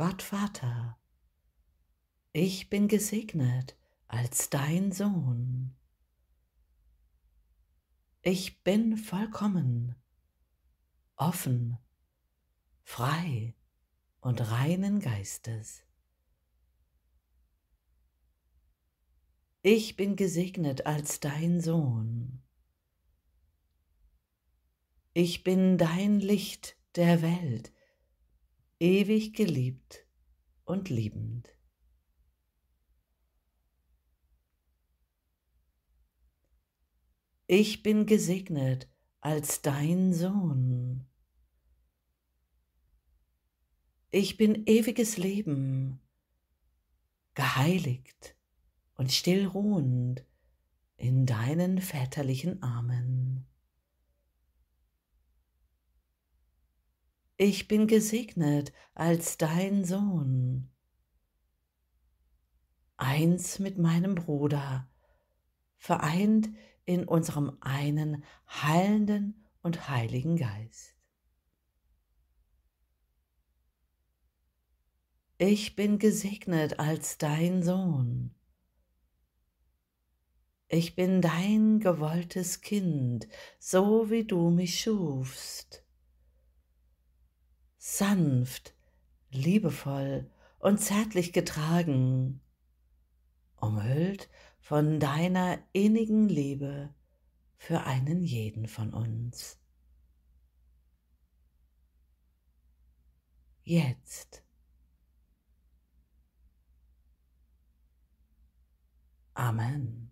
Gott Vater, ich bin gesegnet als dein Sohn. Ich bin vollkommen, offen, frei und reinen Geistes. Ich bin gesegnet als dein Sohn. Ich bin dein Licht der Welt, ewig geliebt und liebend. Ich bin gesegnet als dein Sohn. Ich bin ewiges Leben, geheiligt und stillruhend in deinen väterlichen Armen. Ich bin gesegnet als dein Sohn, eins mit meinem Bruder, vereint in unserem einen heilenden und heiligen Geist. Ich bin gesegnet als dein Sohn. Ich bin dein gewolltes Kind, so wie du mich schufst sanft, liebevoll und zärtlich getragen, umhüllt von deiner innigen Liebe für einen jeden von uns. Jetzt. Amen.